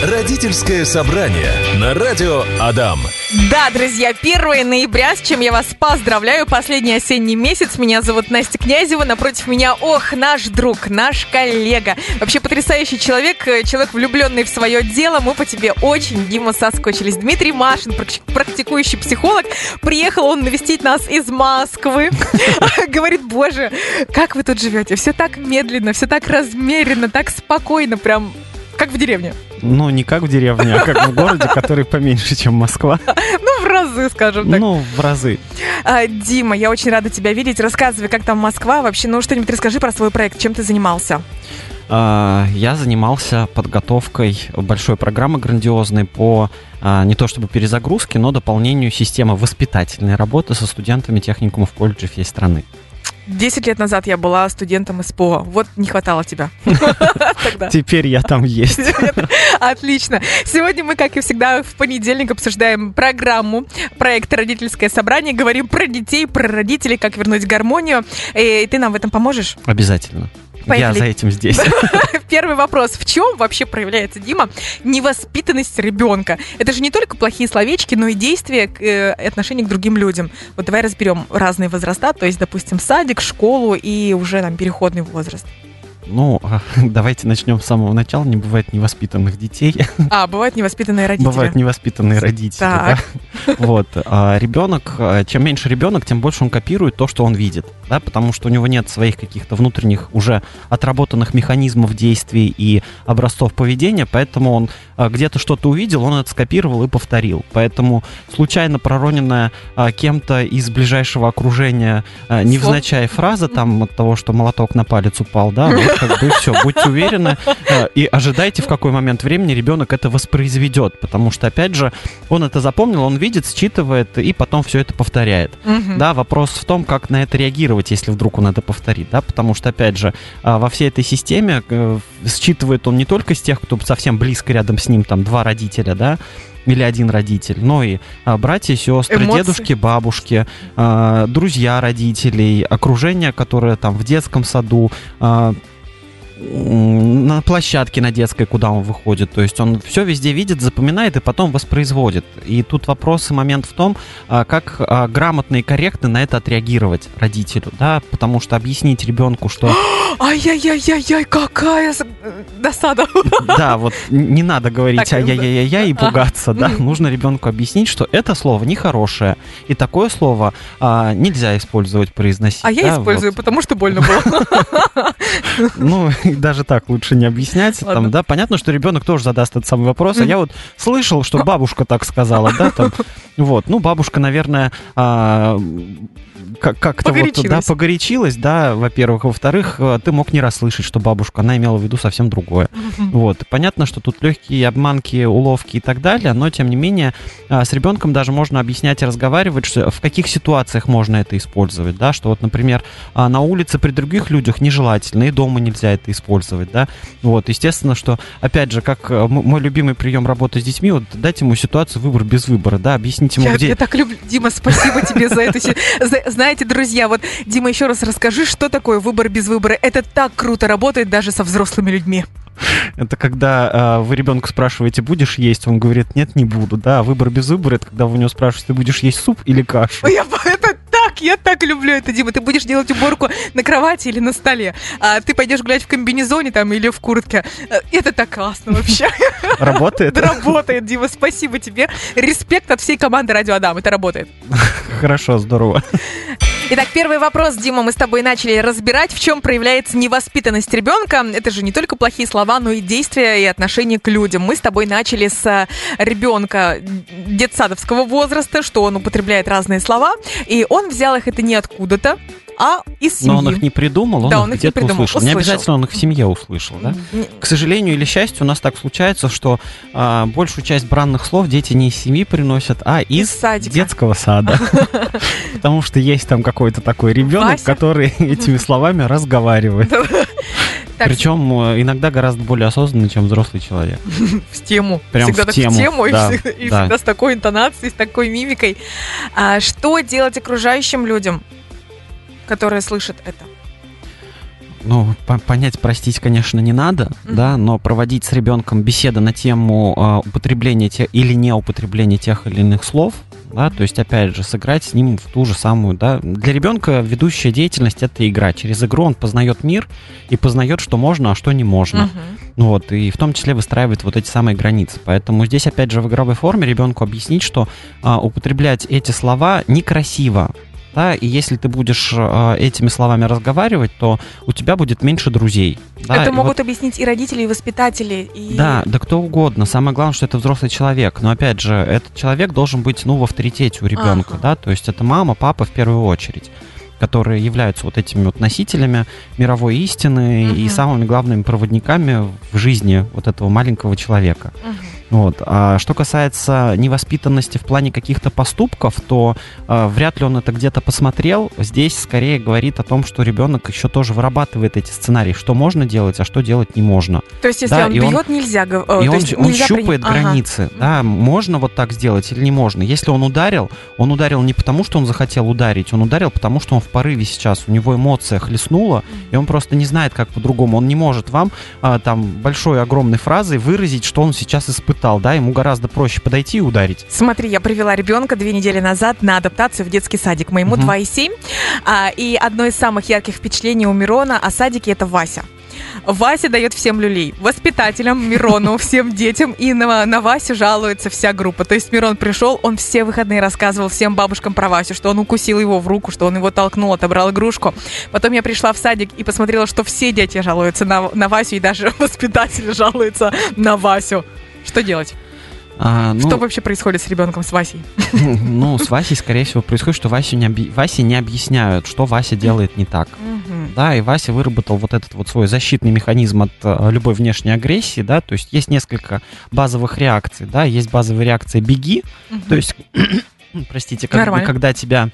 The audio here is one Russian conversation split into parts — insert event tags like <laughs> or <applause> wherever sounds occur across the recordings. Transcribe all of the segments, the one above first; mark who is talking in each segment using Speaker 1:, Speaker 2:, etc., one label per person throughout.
Speaker 1: Родительское собрание на радио Адам.
Speaker 2: Да, друзья, 1 ноября, с чем я вас поздравляю. Последний осенний месяц. Меня зовут Настя Князева. Напротив меня, ох, наш друг, наш коллега. Вообще потрясающий человек, э, человек, влюбленный в свое дело. Мы по тебе очень, Дима, соскочились. Дмитрий Машин, практикующий психолог. Приехал он навестить нас из Москвы. <laughs> Говорит, боже, как вы тут живете? Все так медленно, все так размеренно, так спокойно, прям как в деревне.
Speaker 3: Ну, не как в деревне, а как в городе, который поменьше, чем Москва.
Speaker 2: Ну, в разы, скажем так.
Speaker 3: Ну, в разы.
Speaker 2: А, Дима, я очень рада тебя видеть. Рассказывай, как там Москва. Вообще, ну, что-нибудь расскажи про свой проект. Чем ты занимался?
Speaker 3: А, я занимался подготовкой большой программы грандиозной по а, не то чтобы перезагрузке, но дополнению системы воспитательной работы со студентами техникумов колледжей всей страны.
Speaker 2: Десять лет назад я была студентом СПО. Вот не хватало тебя. <laughs> <laughs>
Speaker 3: Теперь я там есть. <laughs>
Speaker 2: Отлично. Сегодня мы, как и всегда, в понедельник обсуждаем программу проекта «Родительское собрание». Говорим про детей, про родителей, как вернуть гармонию. И ты нам в этом поможешь?
Speaker 3: Обязательно. Поехали. Я за этим здесь. <laughs> <laughs>
Speaker 2: Первый вопрос. В чем вообще проявляется, Дима, невоспитанность ребенка? Это же не только плохие словечки, но и действия э, отношения к другим людям. Вот давай разберем разные возраста, то есть, допустим, садик, школу и уже там переходный возраст.
Speaker 3: Ну, <laughs> давайте начнем с самого начала. Не бывает невоспитанных детей.
Speaker 2: А, бывают невоспитанные <laughs> родители.
Speaker 3: Бывают невоспитанные родители, так. да. <laughs> Вот. А ребенок, а, чем меньше ребенок, тем больше он копирует то, что он видит, да, потому что у него нет своих каких-то внутренних уже отработанных механизмов действий и образцов поведения, поэтому он а, где-то что-то увидел, он это скопировал и повторил. Поэтому случайно пророненная а, кем-то из ближайшего окружения невзначай фраза там от того, что молоток на палец упал, да, как бы все, будьте уверены э, и ожидайте, в какой момент времени ребенок это воспроизведет, потому что, опять же, он это запомнил, он видит, считывает и потом все это повторяет. Угу. Да, вопрос в том, как на это реагировать, если вдруг он это повторит, да, потому что, опять же, а, во всей этой системе э, считывает он не только с тех, кто совсем близко рядом с ним, там, два родителя, да, или один родитель, но и а, братья, сестры, Эмоции. дедушки, бабушки, а, друзья родителей, окружение, которое там в детском саду, а, на площадке на детской, куда он выходит. То есть он все везде видит, запоминает и потом воспроизводит. И тут вопрос и момент в том, а, как а, грамотно и корректно на это отреагировать родителю, да, потому что объяснить ребенку, что... <gasps>
Speaker 2: Ай-яй-яй-яй, какая досада. <laughs>
Speaker 3: Да, вот не надо говорить ай-яй-яй-яй и пугаться, да. Нужно ребенку объяснить, что это слово нехорошее, и такое слово а, нельзя использовать, произносить.
Speaker 2: А я использую, потому что больно было. <laughs>
Speaker 3: Ну, <laughs> даже так лучше не объяснять. Там, да, понятно, что ребенок тоже задаст этот самый вопрос. А я вот слышал, что бабушка так сказала, да, там, <laughs> вот, ну, бабушка, наверное, а, как-то вот, да, погорячилась, да, во-первых. Во-вторых, э, ты мог не расслышать, что бабушка, она имела в виду совсем другое. Вот. Понятно, что тут легкие обманки, уловки и так далее, но, тем не менее, а, с ребенком даже можно объяснять и разговаривать, что, в каких ситуациях можно это использовать, да, что вот, например, а, на улице при других людях нежелательно, и дома нельзя это использовать, да. Вот, естественно, что, опять же, как э, мой любимый прием работы с детьми, вот дать ему ситуацию выбор без выбора, да, объяснить ему,
Speaker 2: я,
Speaker 3: где...
Speaker 2: Я так люблю, Дима, спасибо тебе за это. Знаете, друзья, вот, Дима, еще раз расскажи, что такое выбор без выбора. Это так круто работает даже со взрослыми людьми.
Speaker 3: Это когда э, вы ребенка спрашиваете, будешь есть, он говорит, нет, не буду, да. Выбор без выбора, это когда вы у него спрашиваете, ты будешь есть суп или кашу.
Speaker 2: Я, это так, я так люблю это, Дима. Ты будешь делать уборку на кровати или на столе, а ты пойдешь гулять в комбинезоне там или в куртке. Э, это так классно вообще. <laughs>
Speaker 3: Работает? <laughs>
Speaker 2: Работает, Дима, спасибо тебе. Респект от всей команды Радио Адам, это работает. <laughs>
Speaker 3: Хорошо, здорово.
Speaker 2: Итак, первый вопрос, Дима, мы с тобой начали разбирать, в чем проявляется невоспитанность ребенка. Это же не только плохие слова, но и действия и отношения к людям. Мы с тобой начали с э, ребенка детсадовского возраста, что он употребляет разные слова, и он взял их это не откуда-то, а из семьи.
Speaker 3: Но он их не придумал, он да, их где-то услышал. услышал. Не обязательно он их в семье услышал, да? К сожалению или счастью, у нас так случается, что а, большую часть бранных слов дети не из семьи приносят, а из, из детского сада. <laughs> Потому что есть там какой-то такой ребенок, который <laughs> этими словами разговаривает. Причем э, иногда гораздо более осознанный, чем взрослый человек. <laughs>
Speaker 2: В тему.
Speaker 3: Прям всегда в так тему. в тему
Speaker 2: да, и, всегда, и да. всегда с такой интонацией, с такой мимикой. А что делать окружающим людям? Которые слышат это?
Speaker 3: Ну, по понять, простить, конечно, не надо, mm-hmm. да, но проводить с ребенком беседы на тему э, употребления те, или не употребления тех или иных слов, да, то есть, опять же, сыграть с ним в ту же самую, да. Для ребенка ведущая деятельность — это игра. Через игру он познает мир и познает, что можно, а что не можно. Uh-huh. Вот, и в том числе выстраивает вот эти самые границы. Поэтому здесь, опять же, в игровой форме ребенку объяснить, что а, употреблять эти слова некрасиво, да, и если ты будешь э, этими словами разговаривать, то у тебя будет меньше друзей.
Speaker 2: Да? Это и могут вот... объяснить и родители, и воспитатели. И...
Speaker 3: Да, да кто угодно. Самое главное, что это взрослый человек. Но опять же, этот человек должен быть, ну, в авторитете у ребенка, ага. да, то есть это мама, папа в первую очередь которые являются вот этими вот носителями мировой истины uh-huh. и самыми главными проводниками в жизни вот этого маленького человека. Uh-huh. Вот. А что касается невоспитанности в плане каких-то поступков, то э, вряд ли он это где-то посмотрел. Здесь скорее говорит о том, что ребенок еще тоже вырабатывает эти сценарии, что можно делать, а что делать не можно.
Speaker 2: То есть, если да, он бьет, он, нельзя говорить.
Speaker 3: И он, он нельзя щупает при... границы. Ага. Да, можно вот так сделать или не можно. Если он ударил, он ударил не потому, что он захотел ударить, он ударил потому, что он в порыве сейчас, у него эмоция хлестнула, и он просто не знает, как по-другому. Он не может вам а, там большой, огромной фразой выразить, что он сейчас испытывает испытал, да, ему гораздо проще подойти и ударить.
Speaker 2: Смотри, я привела ребенка две недели назад на адаптацию в детский садик. Моему угу. 2,7. А, и одно из самых ярких впечатлений у Мирона о садике это Вася. Вася дает всем люлей. Воспитателям, Мирону, <laughs> всем детям. И на, на Васю жалуется вся группа. То есть Мирон пришел, он все выходные рассказывал всем бабушкам про Васю, что он укусил его в руку, что он его толкнул, отобрал игрушку. Потом я пришла в садик и посмотрела, что все дети жалуются на, на Васю, и даже <laughs> воспитатели жалуются на Васю. Что делать? А, ну, что вообще происходит с ребенком, с Васей? <laughs>
Speaker 3: Ну, с Васей, скорее всего, происходит, что Васе не, оби... Васе не объясняют, что Вася делает не так. Да, и Вася выработал вот этот вот свой защитный механизм от э, любой внешней агрессии, да, то есть есть несколько базовых реакций, да, есть базовая реакция «беги», то есть, <clears throat> простите, как, когда тебя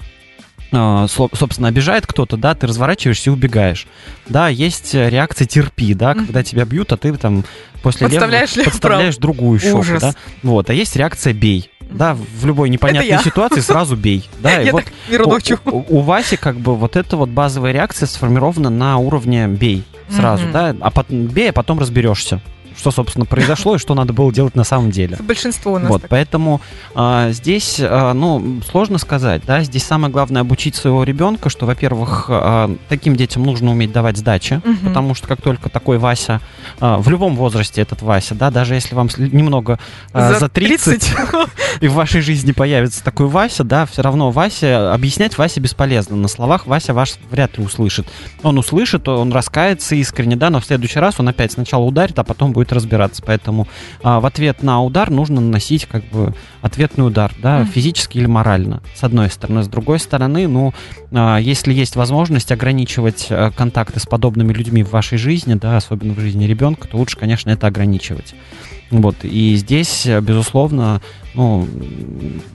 Speaker 3: собственно, обижает кто-то, да, ты разворачиваешься и убегаешь. Да, есть реакция терпи, да, когда тебя бьют, а ты там после
Speaker 2: подставляешь,
Speaker 3: левого, подставляешь другую щеку, Ужас. да. Вот, а есть реакция бей. Да, в любой непонятной ситуации сразу бей. Да, <laughs> и вот у, у, у Васи как бы вот эта вот базовая реакция сформирована на уровне бей сразу, да, а потом бей, а потом разберешься что, собственно, произошло и что надо было делать на самом деле.
Speaker 2: Большинство у нас.
Speaker 3: Вот,
Speaker 2: так.
Speaker 3: поэтому а, здесь, а, ну, сложно сказать, да, здесь самое главное обучить своего ребенка, что, во-первых, а, таким детям нужно уметь давать сдачи, угу. потому что как только такой Вася, а, в любом возрасте этот Вася, да, даже если вам немного а, за, за 30, 30. <laughs> и в вашей жизни появится такой Вася, да, все равно Вася, объяснять Васе бесполезно. На словах Вася ваш вряд ли услышит. Он услышит, он раскается искренне, да, но в следующий раз он опять сначала ударит, а потом будет разбираться. Поэтому а, в ответ на удар нужно наносить как бы ответный удар, да, mm. физически или морально, с одной стороны. С другой стороны, ну, а, если есть возможность ограничивать а, контакты с подобными людьми в вашей жизни, да, особенно в жизни ребенка, то лучше, конечно, это ограничивать. Вот, и здесь, безусловно, ну,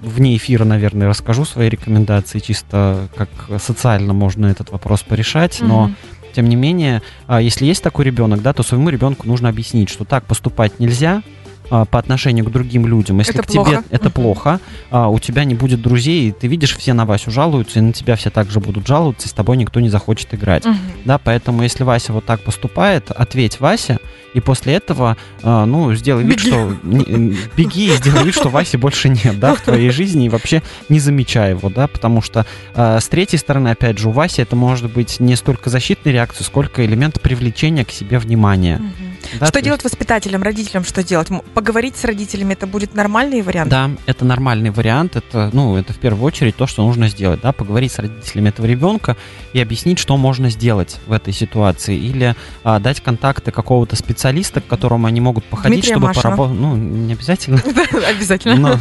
Speaker 3: вне эфира, наверное, расскажу свои рекомендации, чисто как социально можно этот вопрос порешать, но тем не менее, а, если есть такой ребенок, да, то своему ребенку нужно объяснить, что так поступать нельзя, а, по отношению к другим людям. Если это к плохо. тебе это плохо, а, у тебя не будет друзей, и ты видишь, все на Васю жалуются, и на тебя все также будут жаловаться, и с тобой никто не захочет играть. Uh-huh. Да, поэтому если Вася вот так поступает, ответь Вася, и после этого, а, ну, сделай вид, беги. что... Не, беги и сделай вид, что Васи больше нет, да, в твоей жизни, и вообще не замечай его, да, потому что а, с третьей стороны, опять же, у Васи это может быть не столько защитной реакции, сколько элемент привлечения к себе внимания. Uh-huh.
Speaker 2: Да, что делать есть... воспитателям, родителям, что делать? Поговорить с родителями, это будет нормальный вариант?
Speaker 3: Да, это нормальный вариант. Это, ну, это в первую очередь то, что нужно сделать, да, поговорить с родителями этого ребенка и объяснить, что можно сделать в этой ситуации. Или а, дать контакты какого-то специалиста, к которому они могут походить, Дмитрия чтобы поработать. Ну, не обязательно. <laughs>
Speaker 2: Обязательно.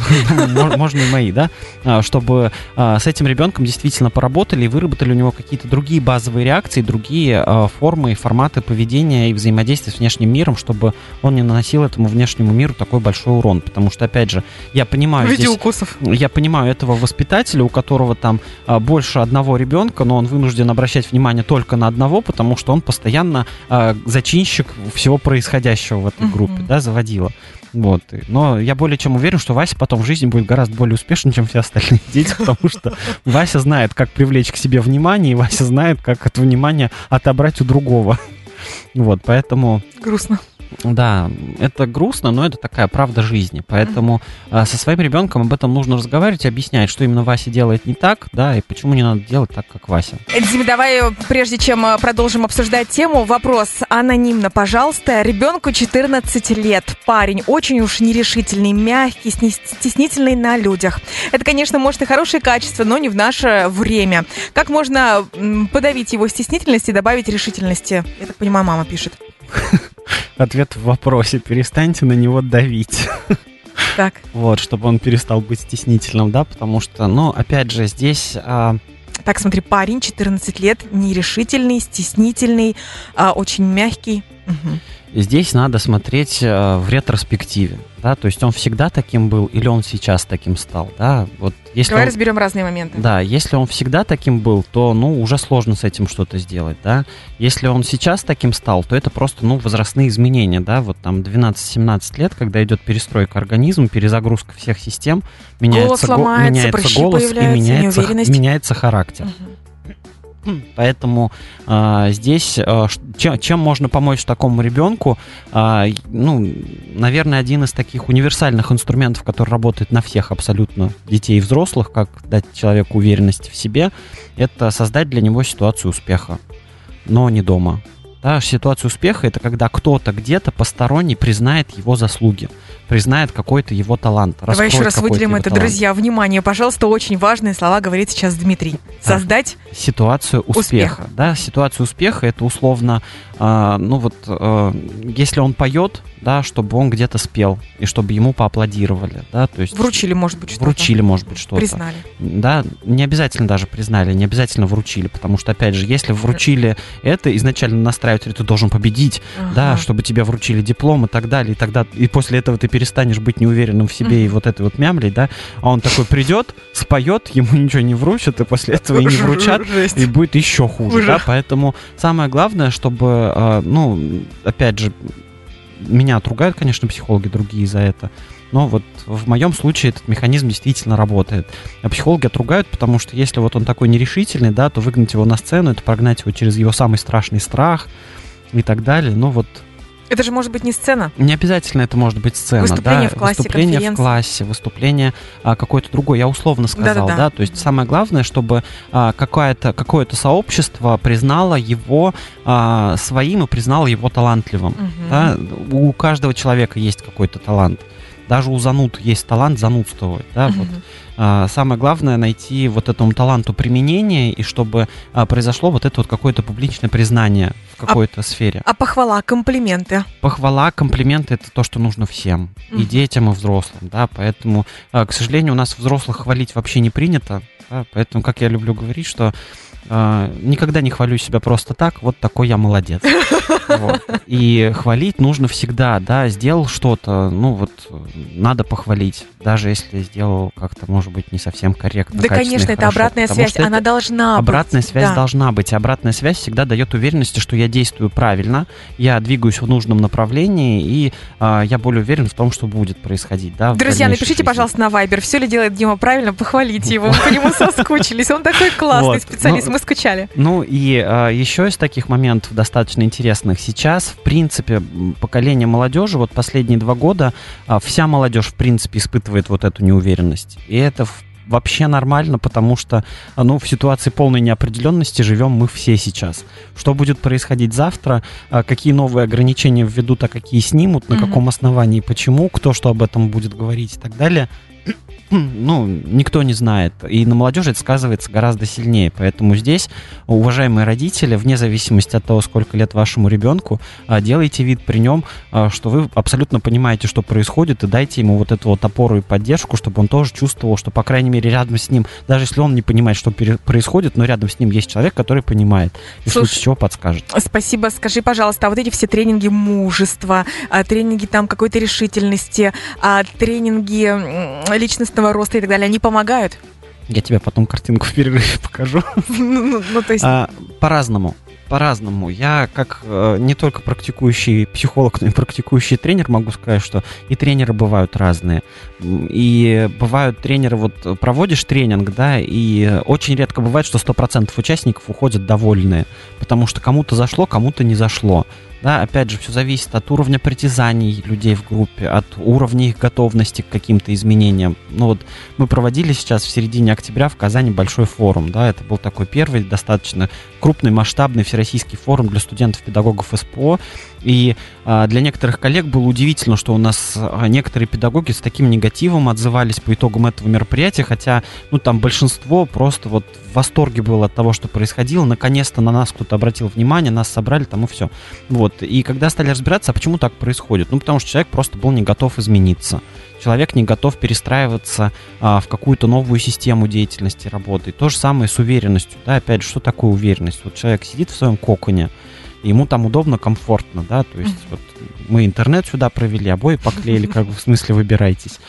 Speaker 3: Можно и мои, да, а, чтобы а, с этим ребенком действительно поработали и выработали у него какие-то другие базовые реакции, другие а, формы и форматы поведения и взаимодействия с внешним миром, чтобы он не наносил этому внешнему миру миру такой большой урон. Потому что, опять же, я понимаю...
Speaker 2: В виде здесь, укусов.
Speaker 3: Я понимаю этого воспитателя, у которого там а, больше одного ребенка, но он вынужден обращать внимание только на одного, потому что он постоянно а, зачинщик всего происходящего в этой группе, да, заводила. Вот. Но я более чем уверен, что Вася потом в жизни будет гораздо более успешен, чем все остальные <laughs> дети, потому что Вася знает, как привлечь к себе внимание, и Вася знает, как это внимание отобрать у другого. <laughs> Вот, поэтому...
Speaker 2: Грустно.
Speaker 3: Да, это грустно, но это такая правда жизни. Поэтому mm-hmm. со своим ребенком об этом нужно разговаривать, объяснять, что именно Вася делает не так, да, и почему не надо делать так, как Вася.
Speaker 2: Дима, давай, прежде чем а, продолжим обсуждать тему, вопрос анонимно, пожалуйста. Ребенку 14 лет, парень очень уж нерешительный, мягкий, стеснительный на людях. Это, конечно, может и хорошее качество, но не в наше время. Как можно подавить его стеснительность и добавить решительности? Я так понимаю, мама пишет. <laughs>
Speaker 3: ответ в вопросе. Перестаньте на него давить.
Speaker 2: Так.
Speaker 3: Вот, чтобы он перестал быть стеснительным, да, потому что, ну, опять же, здесь... А...
Speaker 2: Так, смотри, парень, 14 лет, нерешительный, стеснительный, а, очень мягкий. Угу.
Speaker 3: Здесь надо смотреть э, в ретроспективе, да, то есть он всегда таким был или он сейчас таким стал, да, вот если
Speaker 2: Давай
Speaker 3: он,
Speaker 2: разберем разные моменты.
Speaker 3: Да, если он всегда таким был, то, ну, уже сложно с этим что-то сделать, да, если он сейчас таким стал, то это просто, ну, возрастные изменения, да, вот там 12-17 лет, когда идет перестройка организма, перезагрузка всех систем, меняется, голос,
Speaker 2: го- меняется
Speaker 3: голос и меняется, меняется характер. Угу. Поэтому а, здесь а, чем, чем можно помочь такому ребенку? А, ну, наверное, один из таких универсальных инструментов, который работает на всех абсолютно детей и взрослых, как дать человеку уверенность в себе, это создать для него ситуацию успеха, но не дома. Да, ситуация успеха это когда кто-то где-то посторонний признает его заслуги, признает какой-то его талант.
Speaker 2: Давай еще раз выделим это, талант. друзья. Внимание, пожалуйста, очень важные слова говорит сейчас Дмитрий. Создать
Speaker 3: ситуацию успеха. Успех. Да, ситуация успеха это условно, э, ну вот, э, если он поет, да, чтобы он где-то спел и чтобы ему поаплодировали, да, то есть
Speaker 2: вручили, может быть, что-то.
Speaker 3: Вручили, может быть, что-то.
Speaker 2: Признали.
Speaker 3: Да, не обязательно даже признали, не обязательно вручили, потому что опять же, если вручили это, изначально настраивать, ты должен победить, ага. да, чтобы тебе вручили диплом и так далее, и тогда и после этого ты перестанешь быть неуверенным в себе mm. и вот этой вот мямлей, да, а он такой придет, споет, ему ничего не вручат, и после этого и не <laughs> вручат, и будет еще хуже, да, поэтому самое главное, чтобы, а, ну, опять же, меня отругают, конечно, психологи другие за это. Но вот в моем случае этот механизм действительно работает. А психологи отругают, потому что если вот он такой нерешительный, да, то выгнать его на сцену, это прогнать его через его самый страшный страх и так далее. Но вот
Speaker 2: это же может быть не сцена.
Speaker 3: Не обязательно это может быть сцена.
Speaker 2: Выступление
Speaker 3: да?
Speaker 2: в классе,
Speaker 3: Выступление в классе, выступление а, какое-то другое. Я условно сказал, Да-да-да. да. То есть самое главное, чтобы а, какое-то какое-то сообщество признало его а, своим и признало его талантливым. Угу. Да? У каждого человека есть какой-то талант. Даже у зануд есть талант занудствовать. Да? Вот а, самое главное найти вот этому таланту применение, и чтобы а, произошло вот это вот какое-то публичное признание в а какой-то а, сфере.
Speaker 2: А похвала, комплименты?
Speaker 3: Похвала, комплименты — это то, что нужно всем, mm-hmm. и детям, и взрослым, да, поэтому, к сожалению, у нас взрослых хвалить вообще не принято, да, поэтому, как я люблю говорить, что Uh, никогда не хвалю себя просто так, вот такой я молодец. <laughs> Вот. И хвалить нужно всегда, да, сделал что-то, ну вот надо похвалить, даже если сделал как-то, может быть, не совсем корректно.
Speaker 2: Да, конечно, это обратная связь, она должна
Speaker 3: обратная
Speaker 2: быть.
Speaker 3: связь да. должна быть, обратная связь всегда дает уверенности, что я действую правильно, я двигаюсь в нужном направлении, и uh, я более уверен в том, что будет происходить, да.
Speaker 2: Друзья, напишите, жизни. пожалуйста, на Viber, все ли делает Дима правильно, похвалите его, мы по нему <laughs> соскучились, он такой классный специалист, ну, мы скучали.
Speaker 3: Ну и uh, еще из таких моментов достаточно интересных сейчас, в принципе, поколение молодежи, вот последние два года, а, вся молодежь, в принципе, испытывает вот эту неуверенность. И это вообще нормально, потому что ну, в ситуации полной неопределенности живем мы все сейчас. Что будет происходить завтра, а, какие новые ограничения введут, а какие снимут, на mm-hmm. каком основании, почему, кто что об этом будет говорить и так далее, <clears throat> ну, никто не знает. И на молодежи это сказывается гораздо сильнее. Поэтому здесь, уважаемые родители, вне зависимости от того, сколько лет вашему ребенку, а, делайте вид при нем, а, что вы абсолютно понимаете, что происходит, и дайте ему вот эту вот опору и поддержку, чтобы он тоже чувствовал, что, по крайней мере, рядом с ним, даже если он не понимает, что происходит, но рядом с ним есть человек, который понимает, и Слушай, в случае чего подскажет.
Speaker 2: Спасибо. Скажи, пожалуйста, а вот эти все тренинги мужества, а, тренинги там какой-то решительности, тренинги личностного роста и так далее, они помогают?
Speaker 3: Я тебе потом картинку в перерыве покажу. <laughs> Ну, ну, ну, то есть... А, по-разному. По-разному. Я как э, не только практикующий психолог, но и практикующий тренер могу сказать, что и тренеры бывают разные. И бывают тренеры, вот проводишь тренинг, да, и очень редко бывает, что 100% участников уходят довольные, потому что кому-то зашло, кому-то не зашло. Да, опять же, все зависит от уровня притязаний людей в группе, от уровня их готовности к каким-то изменениям. Ну вот мы проводили сейчас в середине октября в Казани большой форум, да, это был такой первый достаточно крупный, масштабный всероссийский форум для студентов-педагогов СПО, и а, для некоторых коллег было удивительно, что у нас а, некоторые педагоги с таким негативом отзывались по итогам этого мероприятия, хотя, ну, там большинство просто вот в восторге было от того, что происходило. Наконец-то на нас кто-то обратил внимание, нас собрали, там и все. Вот. И когда стали разбираться, а почему так происходит? Ну, потому что человек просто был не готов измениться человек не готов перестраиваться а, в какую-то новую систему деятельности работы. То же самое с уверенностью. Да, опять же, что такое уверенность? Вот человек сидит в своем коконе, ему там удобно, комфортно, да, то есть вот мы интернет сюда провели, обои поклеили, как бы в смысле выбирайтесь.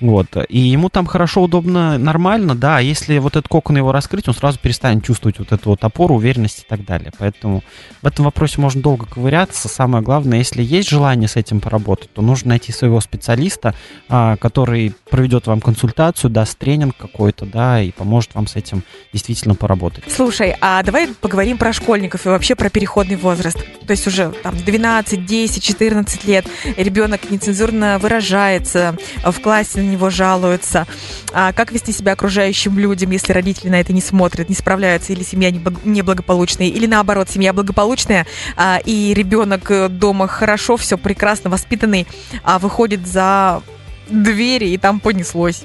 Speaker 3: Вот. И ему там хорошо, удобно, нормально, да. А если вот этот кокон его раскрыть, он сразу перестанет чувствовать вот эту вот опору, уверенность и так далее. Поэтому в этом вопросе можно долго ковыряться. Самое главное, если есть желание с этим поработать, то нужно найти своего специалиста, а, который проведет вам консультацию, даст тренинг какой-то, да, и поможет вам с этим действительно поработать.
Speaker 2: Слушай, а давай поговорим про школьников и вообще про переходный возраст. То есть уже там 12, 10, 14 лет ребенок нецензурно выражается в классе, него жалуются. А как вести себя окружающим людям, если родители на это не смотрят, не справляются, или семья неблагополучная, или наоборот, семья благополучная, а, и ребенок э, дома хорошо, все прекрасно воспитанный, а выходит за двери, и там понеслось.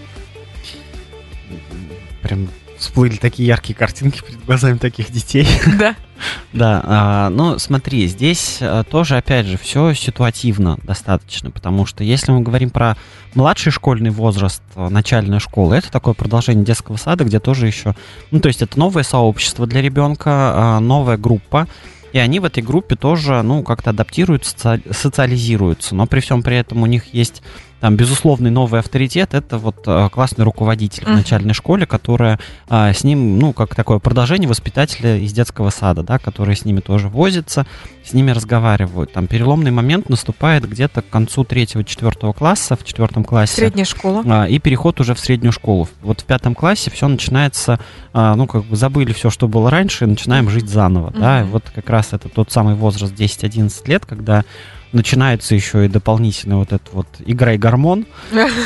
Speaker 3: Прям всплыли такие яркие картинки перед глазами таких детей. <laughs> <laughs>
Speaker 2: Да.
Speaker 3: Да, а, ну смотри, здесь а, тоже, опять же, все ситуативно достаточно, потому что если мы говорим про младший школьный возраст, а, начальная школа, это такое продолжение детского сада, где тоже еще, ну то есть это новое сообщество для ребенка, новая группа, и они в этой группе тоже, ну, как-то адаптируются, социализируются, но при всем при этом у них есть там, безусловный новый авторитет это вот э, классный руководитель uh-huh. в начальной школе, которая а, с ним, ну, как такое продолжение воспитателя из детского сада, да, который с ними тоже возится, с ними разговаривают. Там переломный момент наступает где-то к концу третьего-четвертого класса, в четвертом классе.
Speaker 2: Средняя школа.
Speaker 3: А, и переход уже в среднюю школу. Вот в пятом классе все начинается, а, ну, как бы забыли все, что было раньше, и начинаем жить заново, uh-huh. да, и вот как раз это тот самый возраст 10-11 лет, когда начинается еще и дополнительно вот это вот игра и гормон,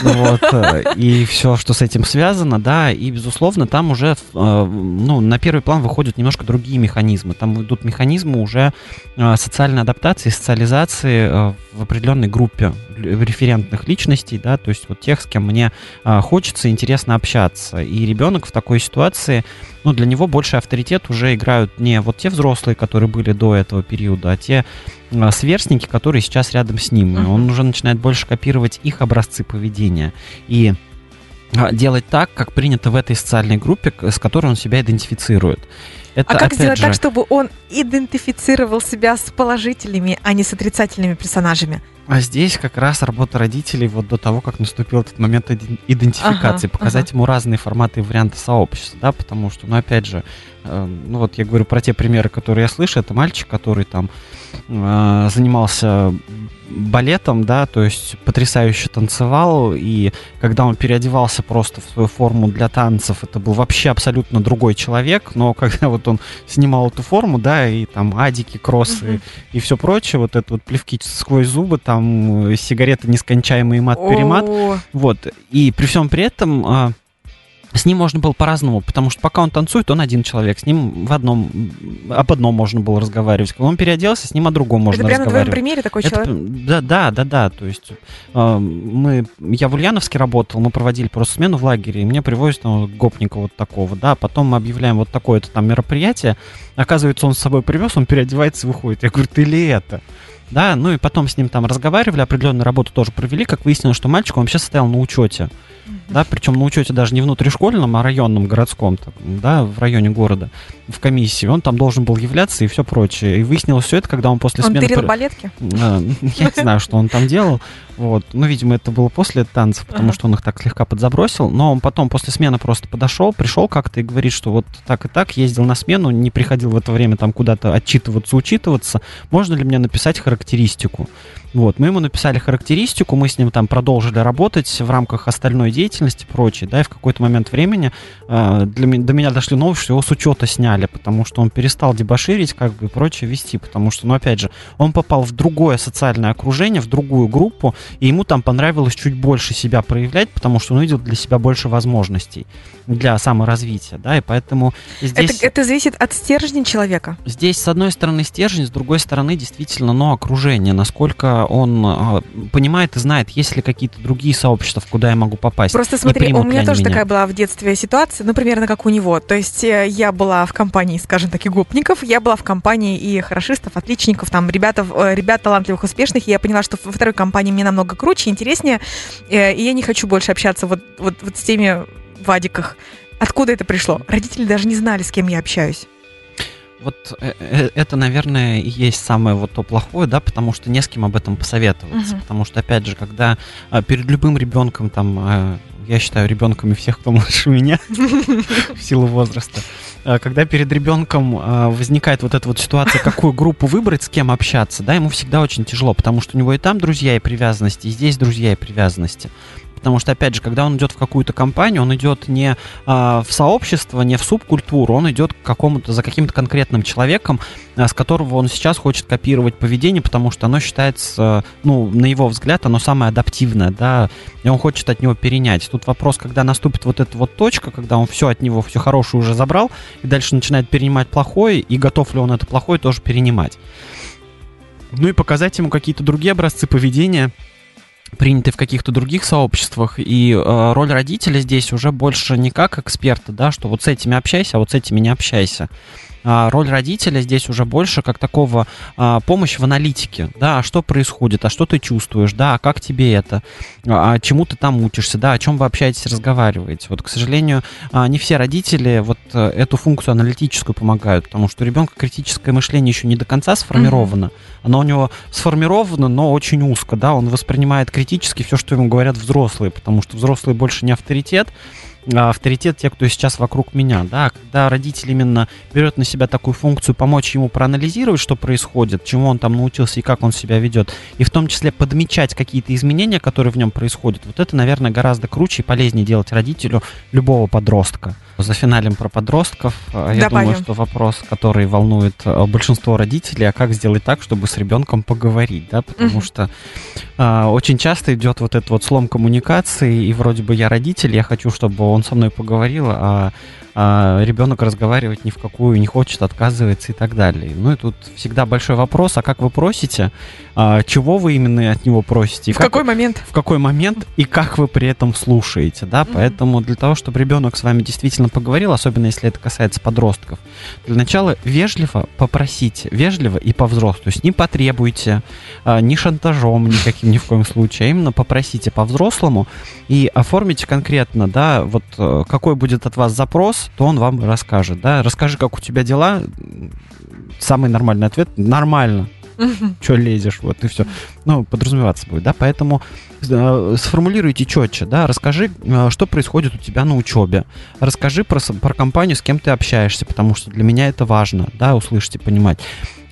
Speaker 3: вот, э, и все, что с этим связано, да, и, безусловно, там уже, э, ну, на первый план выходят немножко другие механизмы. Там идут механизмы уже э, социальной адаптации, социализации в определенной группе референтных личностей, да, то есть вот тех, с кем мне хочется, интересно общаться. И ребенок в такой ситуации, ну, для него больше авторитет уже играют не вот те взрослые, которые были до этого периода, а те а, сверстники, которые сейчас рядом с ним. Uh-huh. Он уже начинает больше копировать их образцы поведения. И а, делать так, как принято в этой социальной группе, с которой он себя идентифицирует.
Speaker 2: Это, а как сделать же... так, чтобы он идентифицировал себя с положительными, а не с отрицательными персонажами?
Speaker 3: А здесь как раз работа родителей вот до того, как наступил этот момент идентификации, ага, показать ага. ему разные форматы и варианты сообщества, да, потому что, ну, опять же, э, ну вот я говорю про те примеры, которые я слышу, это мальчик, который там э, занимался балетом, да, то есть потрясающе танцевал, и когда он переодевался просто в свою форму для танцев, это был вообще абсолютно другой человек, но <laughs> когда вот он снимал эту форму, да, и там адики, кроссы uh-huh. и, и все прочее, вот это вот плевки сквозь зубы, там сигареты нескончаемый мат-перемат, вот, и при всем при этом а, с ним можно было по-разному, потому что пока он танцует, он один человек. С ним в одном, об одном можно было разговаривать. Когда он переоделся, с ним о другом можно
Speaker 2: Это прямо на твоем примере такой
Speaker 3: Это,
Speaker 2: человек?
Speaker 3: да, да, да, да. То есть э, мы, я в Ульяновске работал, мы проводили просто смену в лагере, и мне привозят там, гопника вот такого, да, потом мы объявляем вот такое-то там мероприятие, оказывается, он с собой привез, он переодевается и выходит. Я говорю, ты ли это? Да, ну и потом с ним там разговаривали, определенную работу тоже провели, как выяснилось, что мальчик, он вообще состоял на учете да, причем на учете даже не внутришкольном, а районном, городском, да, в районе города, в комиссии. Он там должен был являться и все прочее. И выяснилось все это, когда он после
Speaker 2: он
Speaker 3: смены...
Speaker 2: Он тырил балетки?
Speaker 3: А, я не знаю, что он там делал. Вот. Ну, видимо, это было после танцев, потому что он их так слегка подзабросил. Но он потом после смены просто подошел, пришел как-то и говорит, что вот так и так, ездил на смену, не приходил в это время там куда-то отчитываться, учитываться. Можно ли мне написать характеристику? Вот, мы ему написали характеристику, мы с ним там продолжили работать в рамках остальной деятельности и прочее, да, и в какой-то момент времени э, для, до меня дошли новости, что его с учета сняли, потому что он перестал дебоширить, как бы, и прочее вести, потому что, ну, опять же, он попал в другое социальное окружение, в другую группу, и ему там понравилось чуть больше себя проявлять, потому что он увидел для себя больше возможностей для саморазвития, да, и поэтому здесь...
Speaker 2: Это, это зависит от стержня человека?
Speaker 3: Здесь, с одной стороны, стержень, с другой стороны, действительно, но окружение, насколько он э, понимает и знает, есть ли какие-то другие сообщества, куда я могу попасть.
Speaker 2: Просто смотри, у меня тоже меня. такая была в детстве ситуация, ну, примерно как у него. То есть э, я была в компании, скажем так, и гопников, я была в компании и хорошистов, отличников, там, ребята, э, ребят талантливых, успешных, и я поняла, что во второй компании мне намного круче, интереснее, и я не хочу больше общаться вот, вот, вот с теми Вадиках. Откуда это пришло? Родители даже не знали, с кем я общаюсь.
Speaker 3: Вот э, э, это, наверное, и есть самое вот то плохое, да, потому что не с кем об этом посоветоваться. Uh-huh. Потому что, опять же, когда перед любым ребенком, там, я считаю ребенками всех, кто младше меня, <laughs> в силу возраста, а, когда перед ребенком возникает вот эта вот ситуация, какую группу выбрать, с кем общаться, да, ему всегда очень тяжело, потому что у него и там друзья и привязанности, и здесь друзья и привязанности. Потому что, опять же, когда он идет в какую-то компанию, он идет не а, в сообщество, не в субкультуру, он идет к какому-то, за каким-то конкретным человеком, а, с которого он сейчас хочет копировать поведение, потому что оно считается, ну, на его взгляд, оно самое адаптивное, да, и он хочет от него перенять. Тут вопрос, когда наступит вот эта вот точка, когда он все от него, все хорошее уже забрал, и дальше начинает перенимать плохое, и готов ли он это плохое тоже перенимать. Ну и показать ему какие-то другие образцы поведения, приняты в каких-то других сообществах, и э, роль родителя здесь уже больше не как эксперта, да, что вот с этими общайся, а вот с этими не общайся. А роль родителя здесь уже больше как такого а, помощь в аналитике, да, а что происходит, а что ты чувствуешь, да, а как тебе это, а, чему ты там учишься, да, о чем вы общаетесь, разговариваете. Вот, к сожалению, не все родители вот а, эту функцию аналитическую помогают, потому что у ребенка критическое мышление еще не до конца сформировано, mm-hmm. оно у него сформировано, но очень узко, да, он воспринимает критически все, что ему говорят взрослые, потому что взрослые больше не авторитет, авторитет тех, кто сейчас вокруг меня, да, когда родитель именно берет на себя такую функцию помочь ему проанализировать, что происходит, чему он там научился и как он себя ведет, и в том числе подмечать какие-то изменения, которые в нем происходят, вот это, наверное, гораздо круче и полезнее делать родителю любого подростка. За финалем про подростков. А, я Добавим. думаю, что вопрос, который волнует а, большинство родителей, а как сделать так, чтобы с ребенком поговорить, да, потому что а, очень часто идет вот этот вот слом коммуникации, и вроде бы я родитель, я хочу, чтобы он со мной поговорил, а а ребенок разговаривать ни в какую не хочет, отказывается и так далее. Ну и тут всегда большой вопрос, а как вы просите, а, чего вы именно от него просите?
Speaker 2: В как, какой момент?
Speaker 3: В какой момент и как вы при этом слушаете, да? Mm-hmm. Поэтому для того, чтобы ребенок с вами действительно поговорил, особенно если это касается подростков, для начала вежливо попросите, вежливо и по-взрослому, то есть не потребуйте, а, ни шантажом никаким ни в коем случае, а именно попросите по-взрослому и оформите конкретно, да, вот э, какой будет от вас запрос, то он вам расскажет, да. Расскажи, как у тебя дела. Самый нормальный ответ – нормально. Че лезешь, вот и все. Ну, подразумеваться будет, да, поэтому э, сформулируйте четче, да, расскажи, э, что происходит у тебя на учебе, расскажи про, про компанию, с кем ты общаешься, потому что для меня это важно, да, услышать и понимать.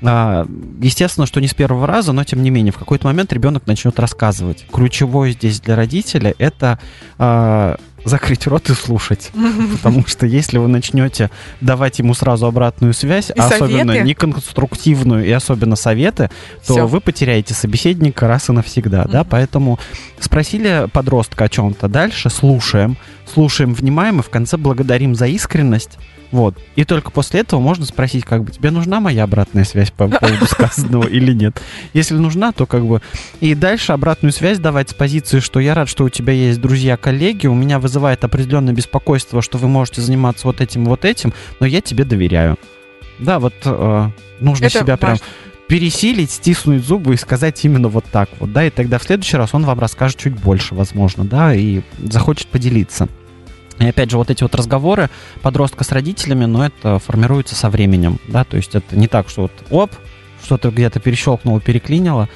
Speaker 3: А, естественно, что не с первого раза, но тем не менее, в какой-то момент ребенок начнет рассказывать. Ключевое здесь для родителя это а, закрыть рот и слушать. Потому что если вы начнете давать ему сразу обратную связь, и особенно неконструктивную и особенно советы, то вы потеряете собеседника раз и навсегда. Да? Поэтому спросили подростка о чем-то, дальше слушаем, слушаем, внимаем и в конце благодарим за искренность. Вот. И только после этого можно спросить, как бы, тебе нужна моя обратная связь по поводу сказанного или нет. Если нужна, то как бы... И дальше обратную связь давать с позиции, что я рад, что у тебя есть друзья-коллеги, у меня вызывает определенное беспокойство, что вы можете заниматься вот этим, вот этим, но я тебе доверяю. Да, вот э, нужно Это себя прям пересилить, стиснуть зубы и сказать именно вот так вот, да, и тогда в следующий раз он вам расскажет чуть больше, возможно, да, и захочет поделиться. И опять же, вот эти вот разговоры подростка с родителями, но это формируется со временем, да, то есть это не так, что вот оп, что-то где-то перещелкнуло, переклинило,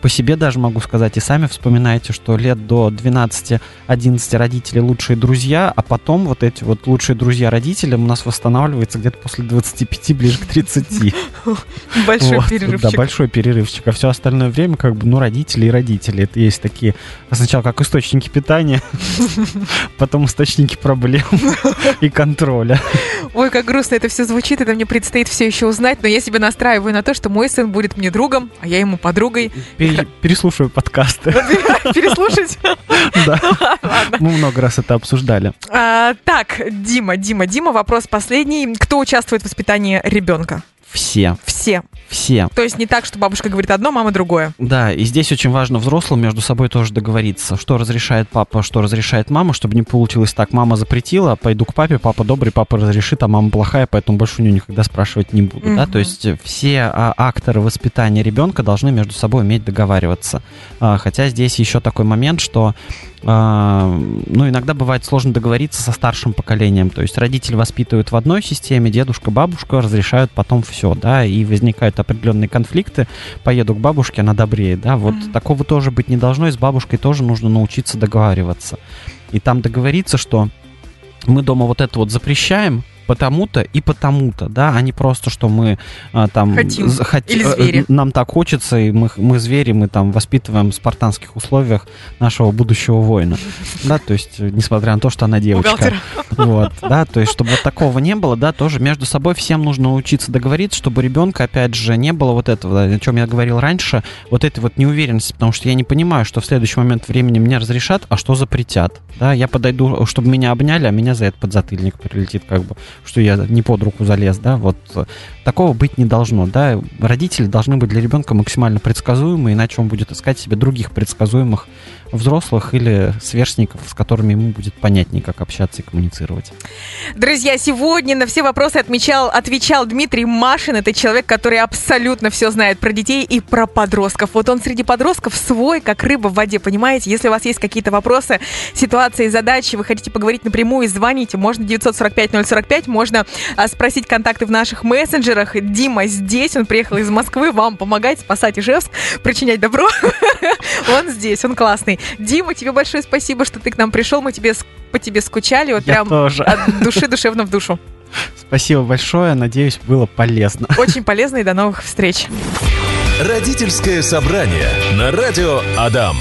Speaker 3: по себе даже могу сказать, и сами вспоминаете, что лет до 12-11 родители лучшие друзья, а потом вот эти вот лучшие друзья родителям у нас восстанавливается где-то после 25, ближе к 30. <laughs>
Speaker 2: Большой вот, перерывчик.
Speaker 3: Да, большой перерывчик. А все остальное время как бы, ну, родители и родители. Это есть такие, сначала как источники питания, <laughs> потом источники проблем <laughs> и контроля.
Speaker 2: Ой, как грустно это все звучит, это мне предстоит все еще узнать, но я себя настраиваю на то, что мой сын будет мне другом, а я ему подругой.
Speaker 3: Пере- переслушиваю подкасты. <laughs>
Speaker 2: Переслушать? <laughs>
Speaker 3: Да. Мы много раз это обсуждали.
Speaker 2: А, так, Дима, Дима, Дима, вопрос последний. Кто участвует в воспитании ребенка?
Speaker 3: Все.
Speaker 2: Все.
Speaker 3: Все.
Speaker 2: То есть не так, что бабушка говорит одно, мама другое.
Speaker 3: Да, и здесь очень важно взрослым между собой тоже договориться, что разрешает папа, что разрешает мама, чтобы не получилось так, мама запретила, пойду к папе, папа добрый, папа разрешит, а мама плохая, поэтому больше у нее никогда спрашивать не буду. Mm-hmm. Да? То есть все а, акторы воспитания ребенка должны между собой уметь договариваться. А, хотя здесь еще такой момент, что а, ну, иногда бывает сложно договориться со старшим поколением. То есть родители воспитывают в одной системе, дедушка, бабушка разрешают потом все, да, и возникают определенные конфликты. Поеду к бабушке, она добрее, да. Вот mm-hmm. такого тоже быть не должно, и с бабушкой тоже нужно научиться договариваться. И там договориться, что мы дома вот это вот запрещаем, потому-то и потому-то, да, а не просто, что мы а, там...
Speaker 2: Хотим. Хот... Или звери.
Speaker 3: Нам так хочется, и мы, мы звери, мы там воспитываем в спартанских условиях нашего будущего воина. <laughs> Да, то есть, несмотря на то, что она девочка. Вот, да, то есть, чтобы вот такого не было, да, тоже между собой всем нужно научиться договориться, чтобы ребенка, опять же, не было вот этого, о чем я говорил раньше, вот этой вот неуверенности, потому что я не понимаю, что в следующий момент времени мне разрешат, а что запретят. Да, я подойду, чтобы меня обняли, а меня за это подзатыльник прилетит, как бы что я не под руку залез, да, вот такого быть не должно, да, родители должны быть для ребенка максимально предсказуемы, иначе он будет искать себе других предсказуемых взрослых или сверстников, с которыми ему будет понятнее, как общаться и коммуницировать.
Speaker 2: Друзья, сегодня на все вопросы отмечал, отвечал Дмитрий Машин. Это человек, который абсолютно все знает про детей и про подростков. Вот он среди подростков свой, как рыба в воде, понимаете? Если у вас есть какие-то вопросы, ситуации, задачи, вы хотите поговорить напрямую, звоните. Можно 945-045, можно а, спросить контакты в наших мессенджерах. Дима здесь, он приехал из Москвы вам помогать, спасать Ижевск, причинять добро. <laughs> Он здесь, он классный. Дима, тебе большое спасибо, что ты к нам пришел. Мы тебе по тебе скучали, вот
Speaker 3: Я
Speaker 2: прям
Speaker 3: тоже.
Speaker 2: от души душевно в душу.
Speaker 3: Спасибо большое, надеюсь, было полезно.
Speaker 2: Очень полезно и до новых встреч.
Speaker 1: Родительское собрание на радио Адам.